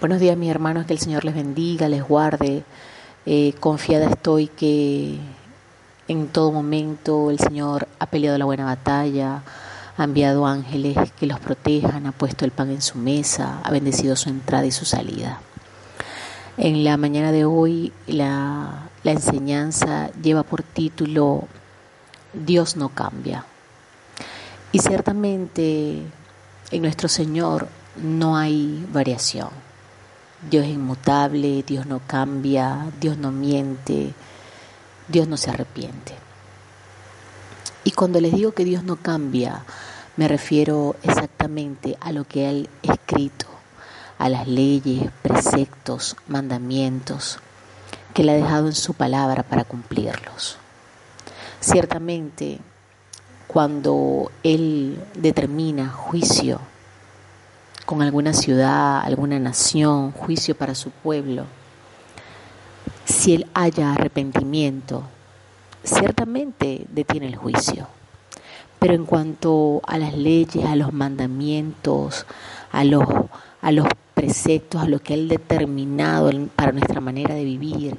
Buenos días mis hermanos, que el Señor les bendiga, les guarde. Eh, confiada estoy que en todo momento el Señor ha peleado la buena batalla, ha enviado ángeles que los protejan, ha puesto el pan en su mesa, ha bendecido su entrada y su salida. En la mañana de hoy la, la enseñanza lleva por título Dios no cambia. Y ciertamente en nuestro Señor no hay variación. Dios es inmutable, Dios no cambia, Dios no miente, Dios no se arrepiente. Y cuando les digo que Dios no cambia, me refiero exactamente a lo que Él ha escrito, a las leyes, preceptos, mandamientos que Él ha dejado en su palabra para cumplirlos. Ciertamente, cuando Él determina juicio con alguna ciudad, alguna nación, juicio para su pueblo, si Él haya arrepentimiento, ciertamente detiene el juicio. Pero en cuanto a las leyes, a los mandamientos, a los, a los preceptos, a lo que Él ha determinado para nuestra manera de vivir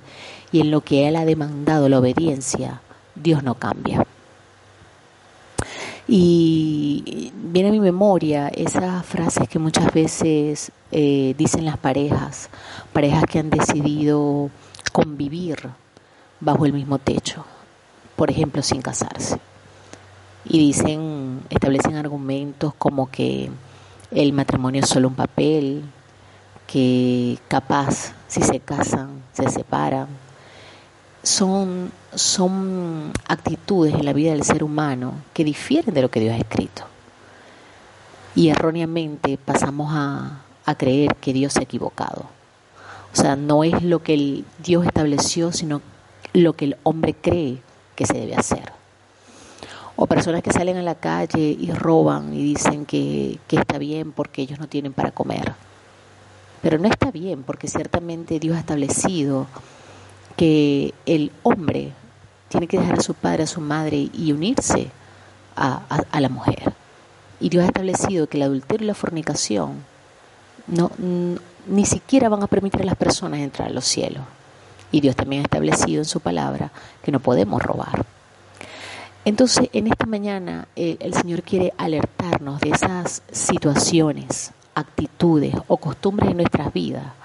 y en lo que Él ha demandado la obediencia, Dios no cambia. Y viene a mi memoria esas frases que muchas veces eh, dicen las parejas, parejas que han decidido convivir bajo el mismo techo, por ejemplo, sin casarse. Y dicen, establecen argumentos como que el matrimonio es solo un papel, que capaz si se casan, se separan, son, son actitudes en la vida del ser humano que difieren de lo que Dios ha escrito. Y erróneamente pasamos a, a creer que Dios se ha equivocado. O sea, no es lo que el Dios estableció, sino lo que el hombre cree que se debe hacer. O personas que salen a la calle y roban y dicen que, que está bien porque ellos no tienen para comer. Pero no está bien porque ciertamente Dios ha establecido que el hombre tiene que dejar a su padre, a su madre y unirse a, la mujer. Y Dios ha establecido que el adulterio y la fornicación no, ni siquiera van a permitir a las personas entrar a los cielos. Y Dios también ha establecido en su palabra que no podemos robar. Entonces, en esta mañana eh, el Señor quiere alertarnos de esas situaciones, actitudes o costumbres en nuestras vidas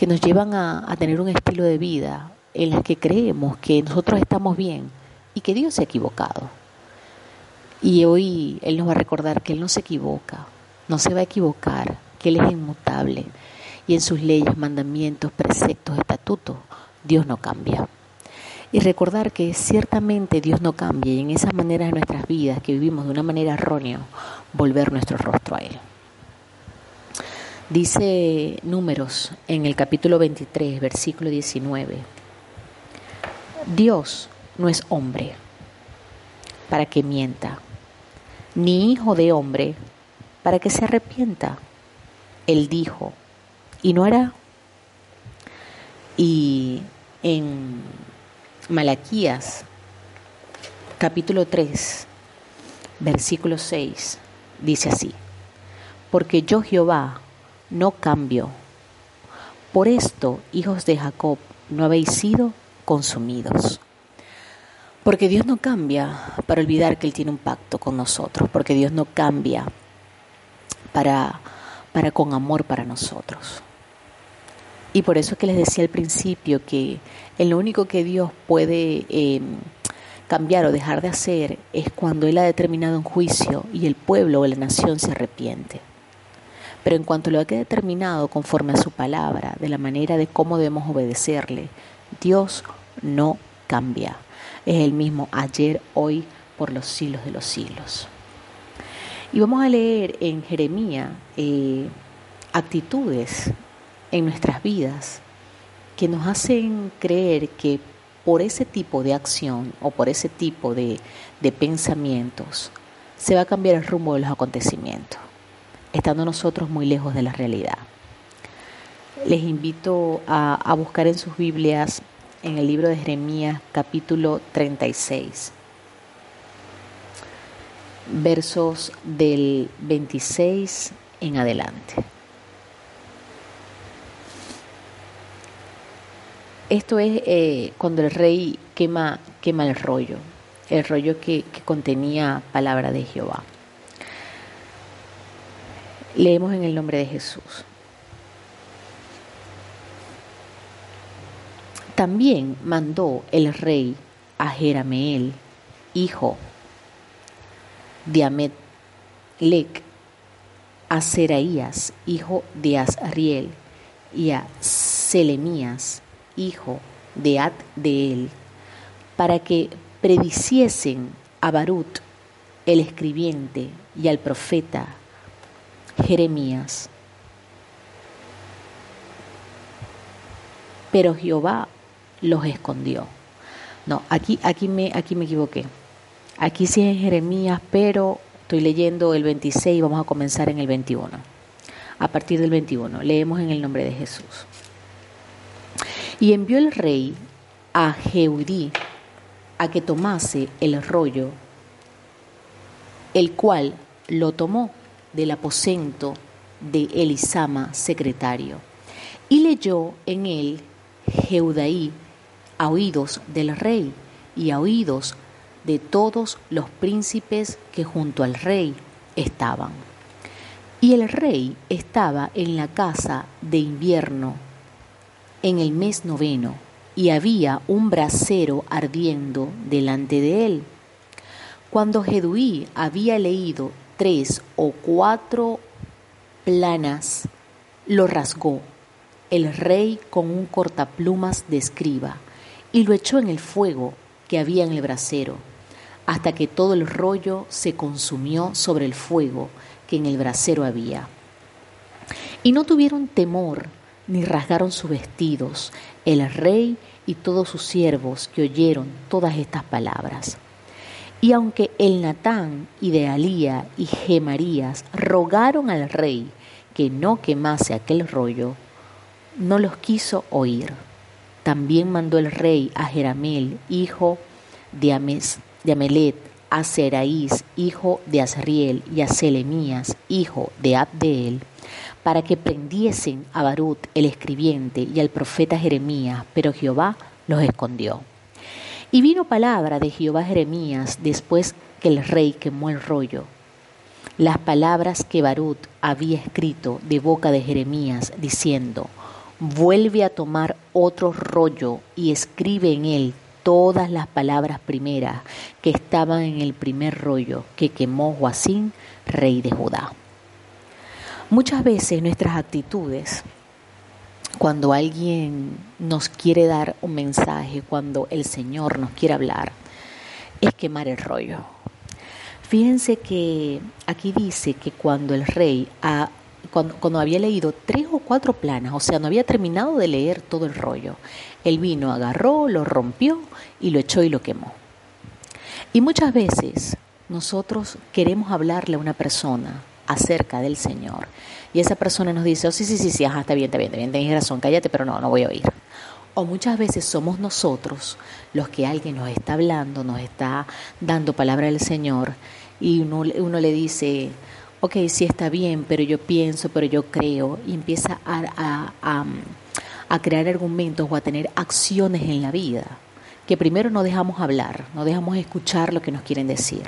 que nos llevan a, tener un estilo de vida en el que creemos que nosotros estamos bien y que Dios se ha equivocado. Y hoy Él nos va a recordar que Él no se equivoca, no se va a equivocar, que Él es inmutable y en sus leyes, mandamientos, preceptos, estatutos, Dios no cambia. Y recordar que ciertamente Dios no cambia y en esas maneras de nuestras vidas que vivimos de una manera errónea, volver nuestro rostro a Él. Dice Números en el capítulo 23, versículo 19. Dios no es hombre para que mienta, ni hijo de hombre para que se arrepienta. Él dijo, y no hará. Y en Malaquías, capítulo 3, versículo 6, dice así, porque yo Jehová, no cambio. Por esto, hijos de Jacob, no habéis sido consumidos. Porque Dios no cambia para olvidar que Él tiene un pacto con nosotros, porque Dios no cambia para, para con amor para nosotros. Y por eso es que les decía al principio que lo único que Dios puede em, cambiar o dejar de hacer es cuando Él ha determinado un juicio y el pueblo o la nación se arrepiente. Pero en cuanto lo ha determinado conforme a su palabra, de la manera de cómo debemos obedecerle, Dios no cambia. Es el mismo ayer, hoy, por los siglos de los siglos. Y vamos a leer en Jeremías eh, actitudes en nuestras vidas que nos hacen creer que por ese tipo de acción o por ese tipo de pensamientos se va a cambiar el rumbo de los acontecimientos estando nosotros muy lejos de la realidad. Les invito a, buscar en sus Biblias en el libro de Jeremías capítulo 36, versos del 26 en adelante. esto es eh, cuando el rey quema, quema el rollo, el rollo que, que contenía palabra de Jehová. Leemos en el nombre de Jesús. También mandó el rey a Jerameel, hijo de Ametlec, a Seraías, hijo de Azriel, y a Selemías, hijo de Ad de él, para que prediciesen a Barut, el escribiente, y al profeta Jeremías. Pero Jehová los escondió. No, aquí, aquí, me, aquí me equivoqué. Aquí sí es Jeremías, pero estoy leyendo el 26 y vamos a comenzar en el 21. A partir del 21, leemos en el nombre de Jesús. Y envió el rey a Jeudí a que tomase el rollo, el cual lo tomó del aposento de Elisama, secretario, y leyó en él Jeudaí a oídos del rey y a oídos de todos los príncipes que junto al rey estaban. Y el rey estaba en la casa de invierno en el mes noveno, y había un brasero ardiendo delante de él. Cuando Jeduí había leído tres o cuatro planas, lo rasgó el rey con un cortaplumas de escriba y lo echó en el fuego que había en el brasero, hasta que todo el rollo se consumió sobre el fuego que en el brasero había. Y no tuvieron temor ni rasgaron sus vestidos el rey y todos sus siervos que oyeron todas estas palabras. Y aunque el Natán y de Alía y Gemarías rogaron al rey que no quemase aquel rollo, no los quiso oír. También mandó el rey a Jeramel, hijo de, Ames, de Amelet, a Seraís, hijo de Azriel, y a Selemías, hijo de Abdeel, para que prendiesen a Barut el escribiente y al profeta Jeremías, pero Jehová los escondió. Y vino palabra de Jehová Jeremías después que el rey quemó el rollo. Las palabras que Barut había escrito de boca de Jeremías, diciendo, vuelve a tomar otro rollo y escribe en él todas las palabras primeras que estaban en el primer rollo que quemó Joacín, rey de Judá. Muchas veces nuestras actitudes, cuando alguien nos quiere dar un mensaje, cuando el Señor nos quiere hablar, es quemar el rollo. Fíjense que aquí dice que cuando el rey ha cuando, había leído tres o cuatro planas, o sea, no había terminado de leer todo el rollo. El vino agarró, lo rompió y lo echó y lo quemó. Y muchas veces nosotros queremos hablarle a una persona acerca del Señor y esa persona nos dice, oh, sí, sí, sí, sí, ajá, está bien, está bien, está bien, tienes razón, cállate, pero no, no voy a oír. O muchas veces somos nosotros los que alguien nos está hablando, nos está dando palabra del Señor y uno, uno le dice, ok, sí está bien, pero yo pienso, pero yo creo, y empieza a, a, crear argumentos o a tener acciones en la vida que primero no dejamos hablar, no dejamos escuchar lo que nos quieren decir.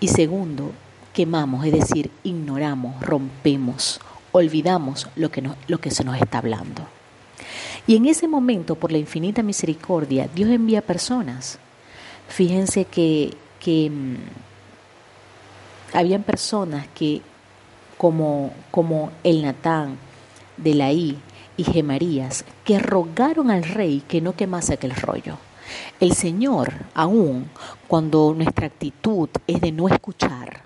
Y segundo, quemamos, es decir, ignoramos, rompemos, olvidamos lo que, lo que se nos está hablando. Y en ese momento, por la infinita misericordia, Dios envía personas. Fíjense que, mm, habían personas que, como, el Natán de Laí y Gemarías, que rogaron al rey que no quemase aquel rollo. El Señor, aún cuando nuestra actitud es de no escuchar,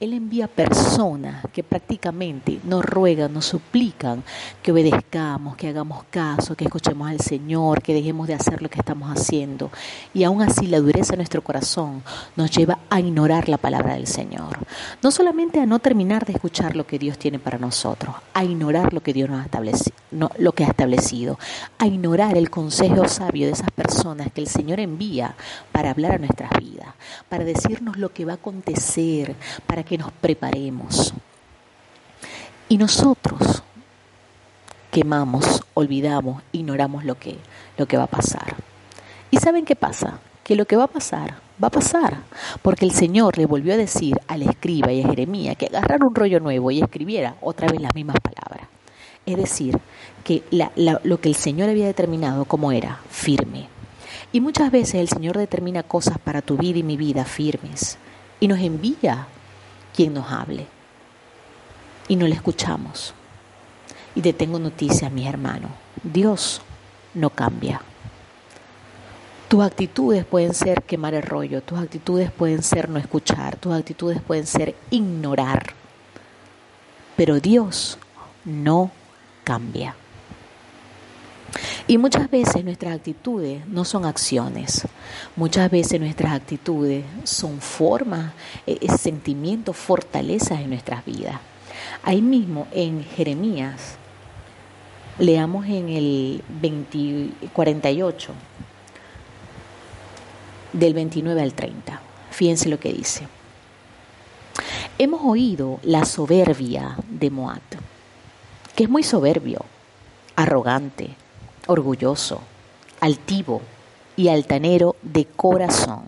él envía personas que prácticamente nos ruegan, nos suplican que obedezcamos, que hagamos caso, que escuchemos al Señor, que dejemos de hacer lo que estamos haciendo. Y aún así la dureza de nuestro corazón nos lleva a ignorar la palabra del Señor. No solamente a no terminar de escuchar lo que Dios tiene para nosotros, a ignorar lo que Dios nos ha establecido, lo que ha establecido, a ignorar el consejo sabio de esas personas que el Señor envía para hablar a nuestras vidas, para decirnos lo que va a acontecer, para que nos preparemos. Y nosotros, quemamos, olvidamos, ignoramos lo que, lo que va a pasar. ¿Y saben qué pasa? Que lo que va a pasar, va a pasar. Porque el Señor le volvió a decir al escriba y a Jeremías que agarrara un rollo nuevo y escribiera otra vez las mismas palabras. Es decir, que lo que el Señor había determinado como era firme. Y muchas veces el Señor determina cosas para tu vida y mi vida firmes y nos envía quien nos hable. Y no le escuchamos. Y te tengo noticias, mis hermanos. Dios no cambia. Tus actitudes pueden ser quemar el rollo, tus actitudes pueden ser no escuchar, tus actitudes pueden ser ignorar. Pero Dios no cambia. Y muchas veces nuestras actitudes no son acciones, muchas veces nuestras actitudes son formas, eh, sentimientos, fortalezas en nuestras vidas. Ahí mismo en Jeremías, leamos en el 48, del 29 al 30. Fíjense lo que dice. Hemos oído la soberbia de Moab, que es muy soberbio, arrogante, orgulloso, altivo y altanero de corazón.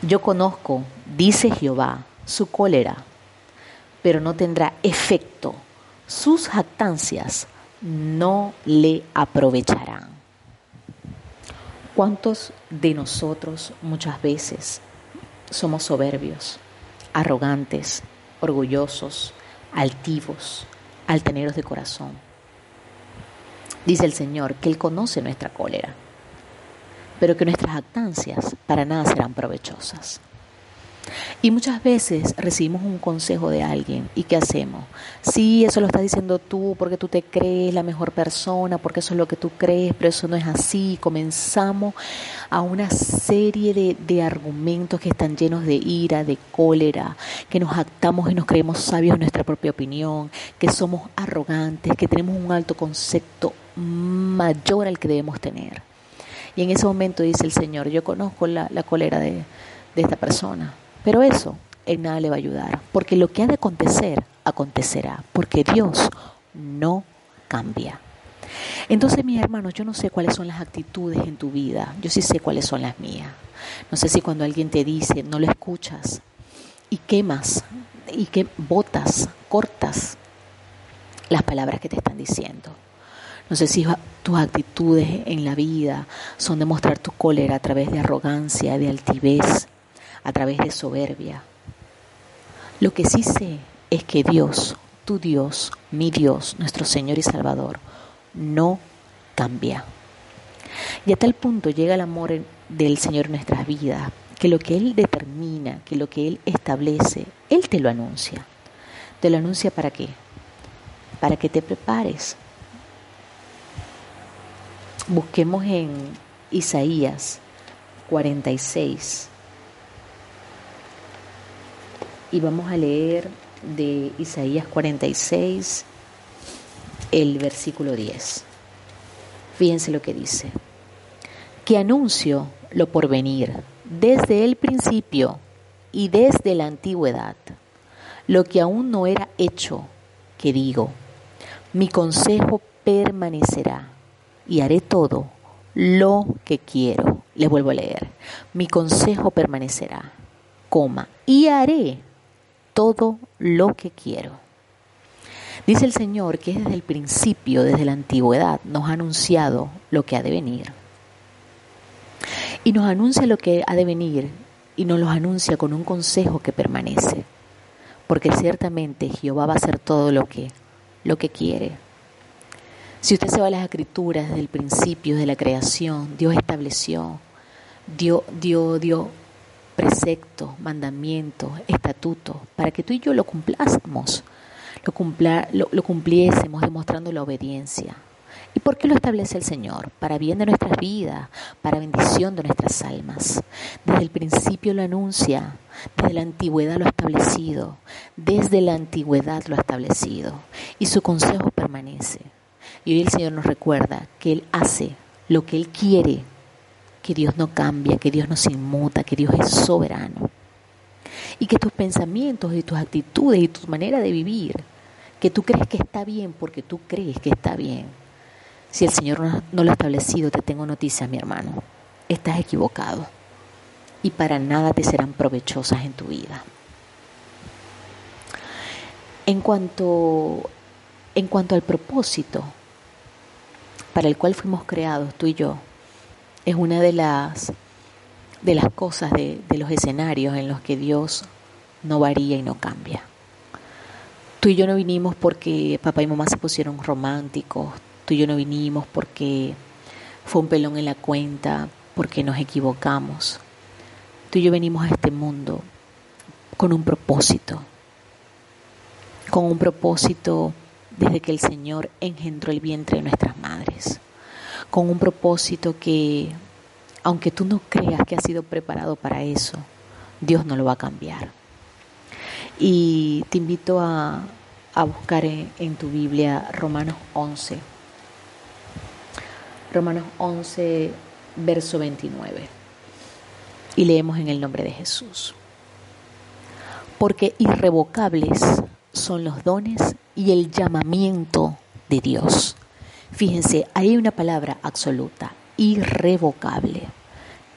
Yo conozco, dice Jehová, su cólera, pero no tendrá efecto. Sus jactancias no le aprovecharán. ¿Cuántos de nosotros muchas veces somos soberbios, arrogantes, orgullosos, altivos, altaneros de corazón? Dice el Señor que Él conoce nuestra cólera, pero que nuestras jactancias para nada serán provechosas. Y muchas veces recibimos un consejo de alguien y ¿qué hacemos? Sí, eso lo estás diciendo tú porque tú te crees la mejor persona, porque eso es lo que tú crees, pero eso no es así. Comenzamos a una serie de, de argumentos que están llenos de ira, de cólera, que nos actamos y nos creemos sabios en nuestra propia opinión, que somos arrogantes, que tenemos un alto concepto mayor al que debemos tener. Y en ese momento dice el Señor, yo conozco la, cólera de, de esta persona, pero eso en nada le va a ayudar, porque lo que ha de acontecer, acontecerá, porque Dios no cambia. Entonces, mis hermanos, yo no sé cuáles son las actitudes en tu vida, yo sí sé cuáles son las mías. No sé si cuando alguien te dice, no lo escuchas y quemas y que botas, cortas las palabras que te están diciendo. No sé si tus actitudes en la vida son demostrar tu cólera a través de arrogancia, de altivez, a través de soberbia. Lo que sí sé es que Dios, tu Dios, mi Dios, nuestro Señor y Salvador, no cambia. Y a tal punto llega el amor del Señor en nuestras vidas, que lo que Él determina, que lo que Él establece, Él te lo anuncia. ¿Te lo anuncia para qué? Para que te prepares. Busquemos en Isaías 46, y vamos a leer de Isaías 46 el versículo 10. Fíjense lo que dice. Que anuncio lo por venir desde el principio y desde la antigüedad, lo que aún no era hecho, que digo, mi consejo permanecerá y haré todo lo que quiero. Les vuelvo a leer. Mi consejo permanecerá, coma, y haré todo lo que quiero. Dice el Señor que desde el principio, desde la antigüedad, nos ha anunciado lo que ha de venir. Y nos anuncia lo que ha de venir y nos lo anuncia con un consejo que permanece. Porque ciertamente Jehová va a hacer todo lo que, lo que quiere. Si usted se va a las escrituras desde el principio de la creación, Dios estableció, Dios, Dios, Dios preceptos, mandamientos, estatutos, para que tú y yo lo cumplásemos, lo, lo, cumpliésemos demostrando la obediencia. ¿Y por qué lo establece el Señor? Para bien de nuestras vidas, para bendición de nuestras almas. Desde el principio lo anuncia, desde la antigüedad lo ha establecido, desde la antigüedad lo ha establecido. Y su consejo permanece. Y hoy el Señor nos recuerda que Él hace lo que Él quiere que Dios no cambia, que Dios no se inmuta, que Dios es soberano. Y que tus pensamientos y tus actitudes y tu manera de vivir, que tú crees que está bien porque tú crees que está bien. Si el Señor no lo ha establecido, te tengo noticias, mi hermano. Estás equivocado y para nada te serán provechosas en tu vida. En cuanto, en cuanto al propósito para el cual fuimos creados, tú y yo, es una de las, de las cosas, de, de los escenarios en los que Dios no varía y no cambia. Tú y yo no vinimos porque papá y mamá se pusieron románticos, tú y yo no vinimos porque fue un pelón en la cuenta, porque nos equivocamos. Tú y yo venimos a este mundo con un propósito, con un propósito desde que el Señor engendró el vientre de nuestras madres, con un propósito que, aunque tú no creas que ha sido preparado para eso, Dios no lo va a cambiar. Y te invito a, buscar en, en tu Biblia Romanos 11. Romanos 11, verso 29. Y leemos en el nombre de Jesús. Porque irrevocables son los dones y el llamamiento de Dios. Fíjense, hay una palabra absoluta, irrevocable.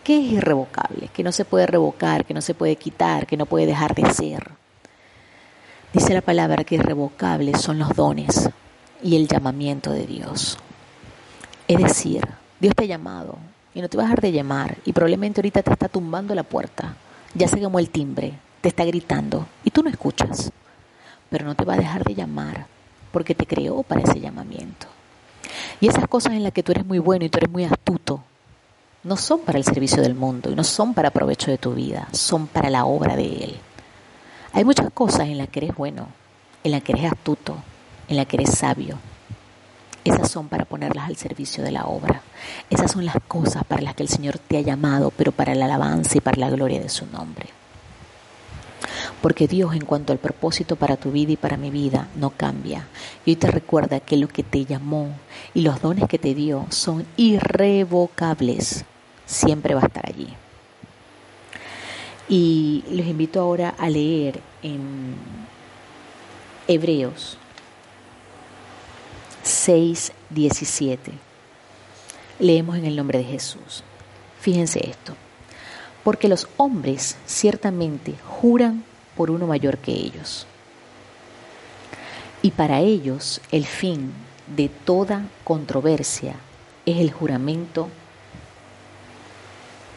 ¿Qué es irrevocable? Que no se puede revocar, que no se puede quitar, que no puede dejar de ser. Dice la palabra que irrevocables son los dones y el llamamiento de Dios. Es decir, Dios te ha llamado y no te va a dejar de llamar y probablemente ahorita te está tumbando la puerta, ya se quemó el timbre, te está gritando y tú no escuchas pero no te va a dejar de llamar porque te creó para ese llamamiento. Y esas cosas en las que tú eres muy bueno y tú eres muy astuto, no son para el servicio del mundo y no son para provecho de tu vida, son para la obra de Él. Hay muchas cosas en las que eres bueno, en las que eres astuto, en las que eres sabio. Esas son para ponerlas al servicio de la obra. Esas son las cosas para las que el Señor te ha llamado, pero para la alabanza y para la gloria de su nombre. Porque Dios en cuanto al propósito para tu vida y para mi vida no cambia. Y hoy te recuerda que lo que te llamó y los dones que te dio son irrevocables. Siempre va a estar allí. Y los invito ahora a leer en Hebreos 6, 17. Leemos en el nombre de Jesús. Fíjense esto. Porque los hombres ciertamente juran por uno mayor que ellos. Y para ellos el fin de toda controversia es el juramento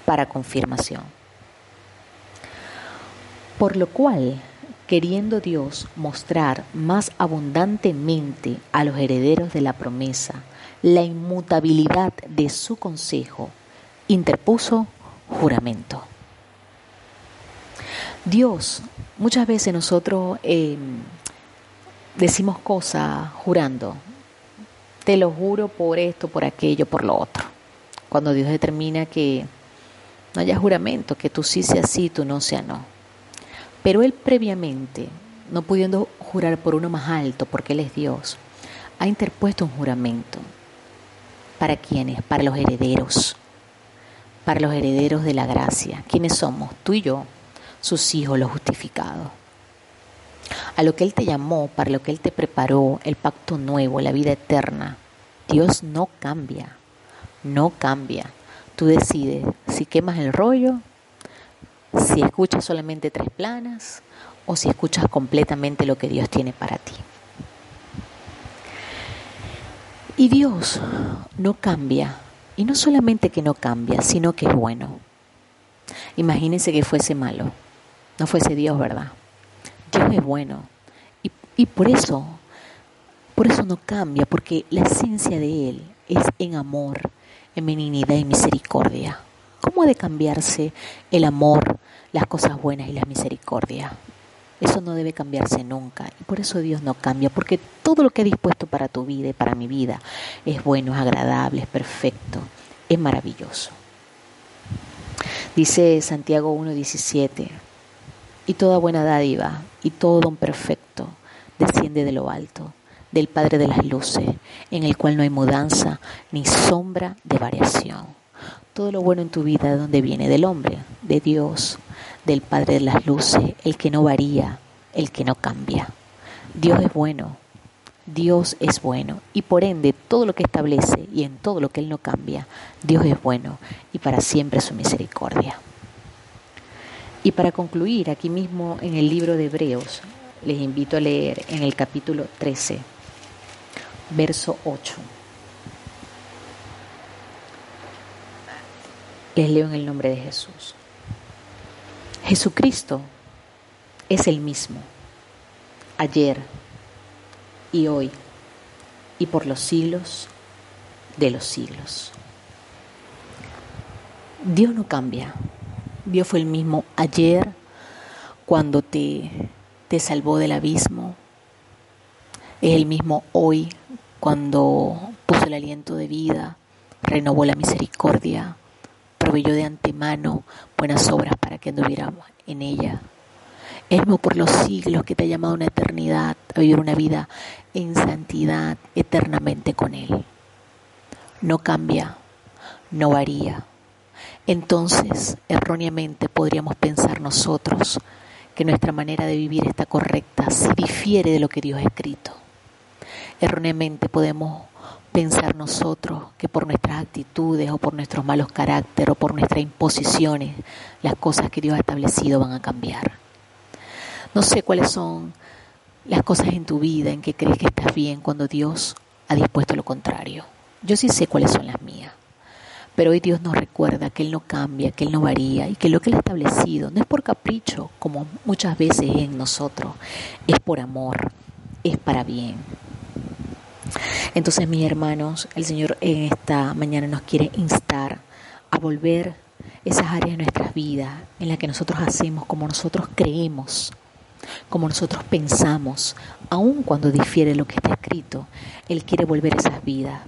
para confirmación. Por lo cual, queriendo Dios mostrar más abundantemente a los herederos de la promesa la inmutabilidad de su consejo, interpuso juramento. Dios, muchas veces nosotros eh, decimos cosas jurando, te lo juro por esto, por aquello, por lo otro. Cuando Dios determina que no haya juramento, que tú sí seas sí, tú no seas no. Pero Él previamente, no pudiendo jurar por uno más alto, porque Él es Dios, ha interpuesto un juramento. ¿Para quiénes? Para los herederos. Para los herederos de la gracia. ¿Quiénes somos? Tú y yo sus hijos, los justificados. A lo que Él te llamó, para lo que Él te preparó, el pacto nuevo, la vida eterna. Dios no cambia, no cambia. Tú decides si quemas el rollo, si escuchas solamente tres planas o si escuchas completamente lo que Dios tiene para ti. Y Dios no cambia, y no solamente que no cambia, sino que es bueno. Imagínense que fuese malo no fuese Dios, ¿verdad? Dios es bueno. Y, y por eso, por eso no cambia, porque la esencia de Él es en amor, en benignidad y misericordia. ¿Cómo ha de cambiarse el amor, las cosas buenas y la misericordia? Eso no debe cambiarse nunca. Y por eso Dios no cambia, porque todo lo que ha dispuesto para tu vida y para mi vida es bueno, es agradable, es perfecto, es maravilloso. Dice Santiago 1.17, y toda buena dádiva y todo don perfecto desciende de lo alto, del Padre de las luces, en el cual no hay mudanza ni sombra de variación. Todo lo bueno en tu vida, ¿de dónde viene? Del hombre, de Dios, del Padre de las luces, el que no varía, el que no cambia. Dios es bueno Dios es bueno y por ende todo lo que establece y en todo lo que Él no cambia, Dios es bueno y para siempre su misericordia. Y para concluir, aquí mismo en el libro de Hebreos, les invito a leer en el capítulo 13, verso 8. Les leo en el nombre de Jesús. Jesucristo es el mismo, ayer y hoy y por los siglos de los siglos. Dios no cambia. Dios fue el mismo ayer cuando te, te salvó del abismo. Es el mismo hoy cuando puso el aliento de vida, renovó la misericordia, proveyó de antemano buenas obras para que anduviéramos en ella. Es por los siglos que te ha llamado una eternidad, a vivir una vida en santidad eternamente con Él. No cambia, no varía. Entonces, erróneamente podríamos pensar nosotros que nuestra manera de vivir está correcta si difiere de lo que Dios ha escrito. Erróneamente podemos pensar nosotros que por nuestras actitudes o por nuestros malos caracteres o por nuestras imposiciones las cosas que Dios ha establecido van a cambiar. No sé cuáles son las cosas en tu vida en que crees que estás bien cuando Dios ha dispuesto lo contrario. Yo sí sé cuáles son las mías. Pero hoy Dios nos recuerda que Él no cambia, que Él no varía y que lo que Él ha establecido no es por capricho, como muchas veces es en nosotros, es por amor, es para bien. Entonces, mis hermanos, el Señor en esta mañana nos quiere instar a volver esas áreas de nuestras vidas en las que nosotros hacemos como nosotros creemos, como nosotros pensamos, aun cuando difiere lo que está escrito, Él quiere volver esas vidas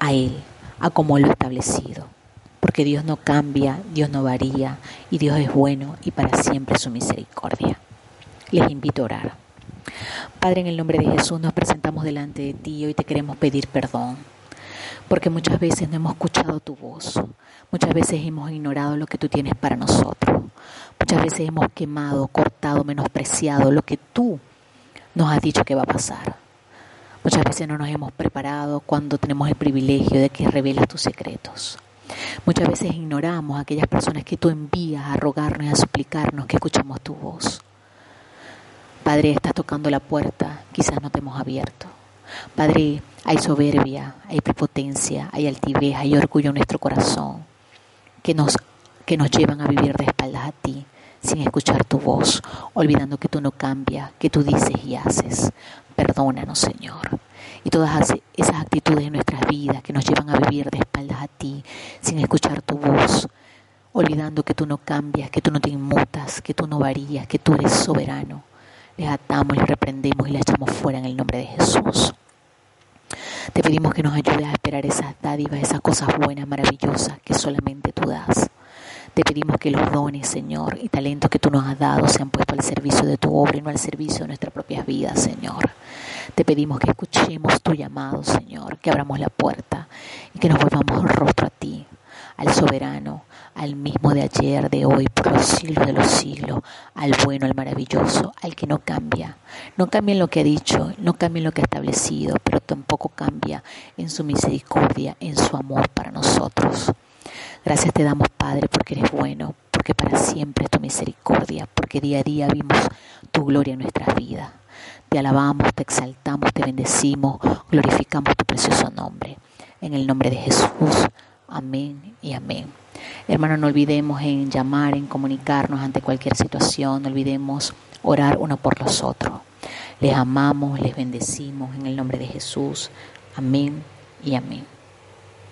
a Él, a como lo establecido. Porque Dios no cambia, Dios no varía y Dios es bueno y para siempre su misericordia. Les invito a orar. Padre, en el nombre de Jesús nos presentamos delante de ti y hoy te queremos pedir perdón, porque muchas veces no hemos escuchado tu voz, muchas veces hemos ignorado lo que tú tienes para nosotros, muchas veces hemos quemado, cortado, menospreciado lo que tú nos has dicho que va a pasar. Muchas veces no nos hemos preparado cuando tenemos el privilegio de que revelas tus secretos. Muchas veces ignoramos a aquellas personas que tú envías a rogarnos y a suplicarnos que escuchamos tu voz. Padre, estás tocando la puerta, quizás no te hemos abierto. Padre, hay soberbia, hay prepotencia, hay altivez, hay orgullo en nuestro corazón que nos, que nos llevan a vivir de espaldas a ti, sin escuchar tu voz, olvidando que tú no cambias, que tú dices y haces. Perdónanos, Señor. Y todas esas actitudes en nuestras vidas que nos llevan a vivir de espaldas a ti, sin escuchar tu voz, olvidando que tú no cambias, que tú no te inmutas, que tú no varías, que tú eres soberano les atamos, les reprendemos y les echamos fuera en el nombre de Jesús. Te pedimos que nos ayudes a esperar esas dádivas, esas cosas buenas, maravillosas que solamente tú das. Te pedimos que los dones, Señor, y talentos que tú nos has dado sean puestos al servicio de tu obra y no al servicio de nuestras propias vidas, Señor. Te pedimos que escuchemos tu llamado, Señor, que abramos la puerta y que nos volvamos el rostro a ti, al soberano, al mismo de ayer, de hoy, por los siglos de los siglos, al bueno, al maravilloso, al que no cambia. No cambia en lo que ha dicho, no cambia en lo que ha establecido, pero tampoco cambia en su misericordia, en su amor para nosotros. Gracias te damos, Padre, porque eres bueno, porque para siempre es tu misericordia, porque día a día vimos tu gloria en nuestras vidas. Te alabamos, te exaltamos, te bendecimos, glorificamos tu precioso nombre. En el nombre de Jesús. Amén y amén. Hermano, no olvidemos en llamar, en comunicarnos ante cualquier situación, no olvidemos orar uno por los otros. Les amamos, les bendecimos en el nombre de Jesús. Amén y amén.